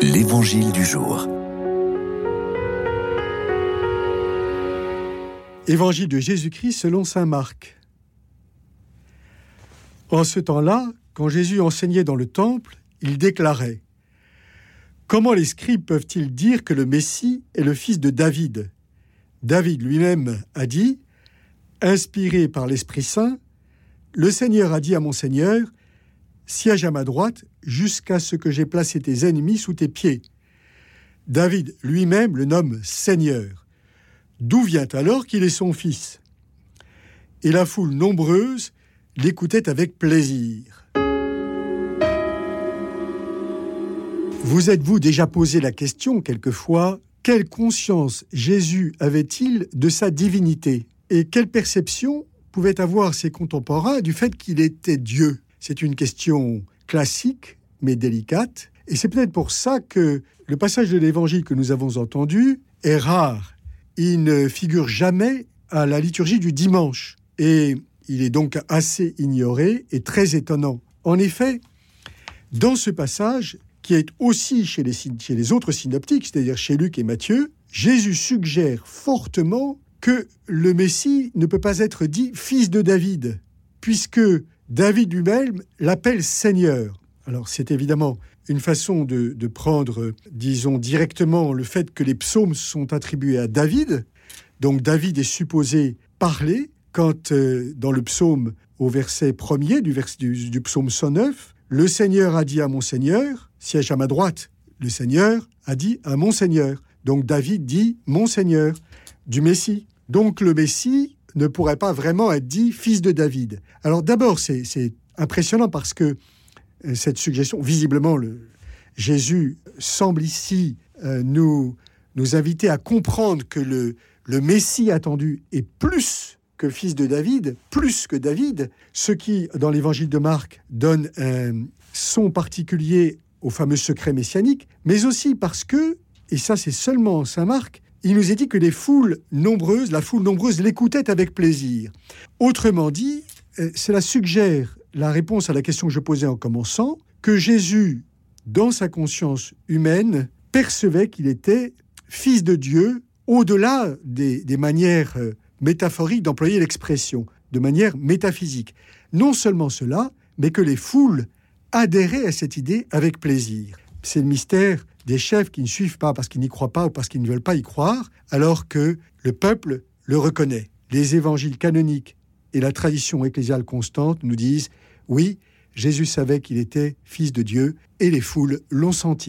L'Évangile du jour. Évangile de Jésus-Christ selon Saint Marc. En ce temps-là, quand Jésus enseignait dans le temple, il déclarait Comment les scribes peuvent-ils dire que le Messie est le fils de David? David lui-même a dit Inspiré par l'Esprit Saint, le Seigneur a dit à mon Seigneur Siège à ma droite jusqu'à ce que j'ai placé tes ennemis sous tes pieds. David lui-même le nomme Seigneur. D'où vient alors qu'il est son fils? Et la foule nombreuse l'écoutait avec plaisir. Vous êtes-vous déjà posé la question quelquefois quelle conscience Jésus avait-il de sa divinité? Et quelle perception pouvaient avoir ses contemporains du fait qu'il était Dieu? C'est une question classique, mais délicate. Et c'est peut-être pour ça que le passage de l'évangile que nous avons entendu est rare. Il ne figure jamais à la liturgie du dimanche. Et il est donc assez ignoré et très étonnant. En effet, dans ce passage, qui est aussi chez les, autres synoptiques, c'est-à-dire chez Luc et Matthieu, Jésus suggère fortement que le Messie ne peut pas être dit fils de David, puisque David lui-même l'appelle Seigneur. Alors c'est évidemment une façon de, prendre, disons, directement le fait que les psaumes sont attribués à David. Donc David est supposé parler quand, euh, dans le psaume, au verset premier du, du psaume 109, le Seigneur a dit à mon Seigneur, siège à ma droite. Le Seigneur a dit à mon Seigneur. Donc David dit mon Seigneur du Messie. Donc le Messie ne pourrait pas vraiment être dit fils de David. Alors d'abord, c'est impressionnant parce que euh, cette suggestion, visiblement, le, Jésus semble ici euh, nous, nous inviter à comprendre que le, Messie attendu est plus que fils de David, plus que David, ce qui, dans l'évangile de Marc, donne un son particulier au fameux secret messianique, mais aussi parce que, et ça c'est seulement Saint Marc, il nous est dit que les foules nombreuses, la foule nombreuse l'écoutait avec plaisir. Autrement dit, euh, cela suggère la réponse à la question que je posais en commençant, que Jésus, dans sa conscience humaine, percevait qu'il était fils de Dieu au-delà des, manières euh, métaphoriques d'employer l'expression, de manière métaphysique. Non seulement cela, mais que les foules adhéraient à cette idée avec plaisir. C'est le mystère des chefs qui ne suivent pas parce qu'ils n'y croient pas ou parce qu'ils ne veulent pas y croire, alors que le peuple le reconnaît. Les évangiles canoniques et la tradition ecclésiale constante nous disent oui, Jésus savait qu'il était fils de Dieu et les foules l'ont senti.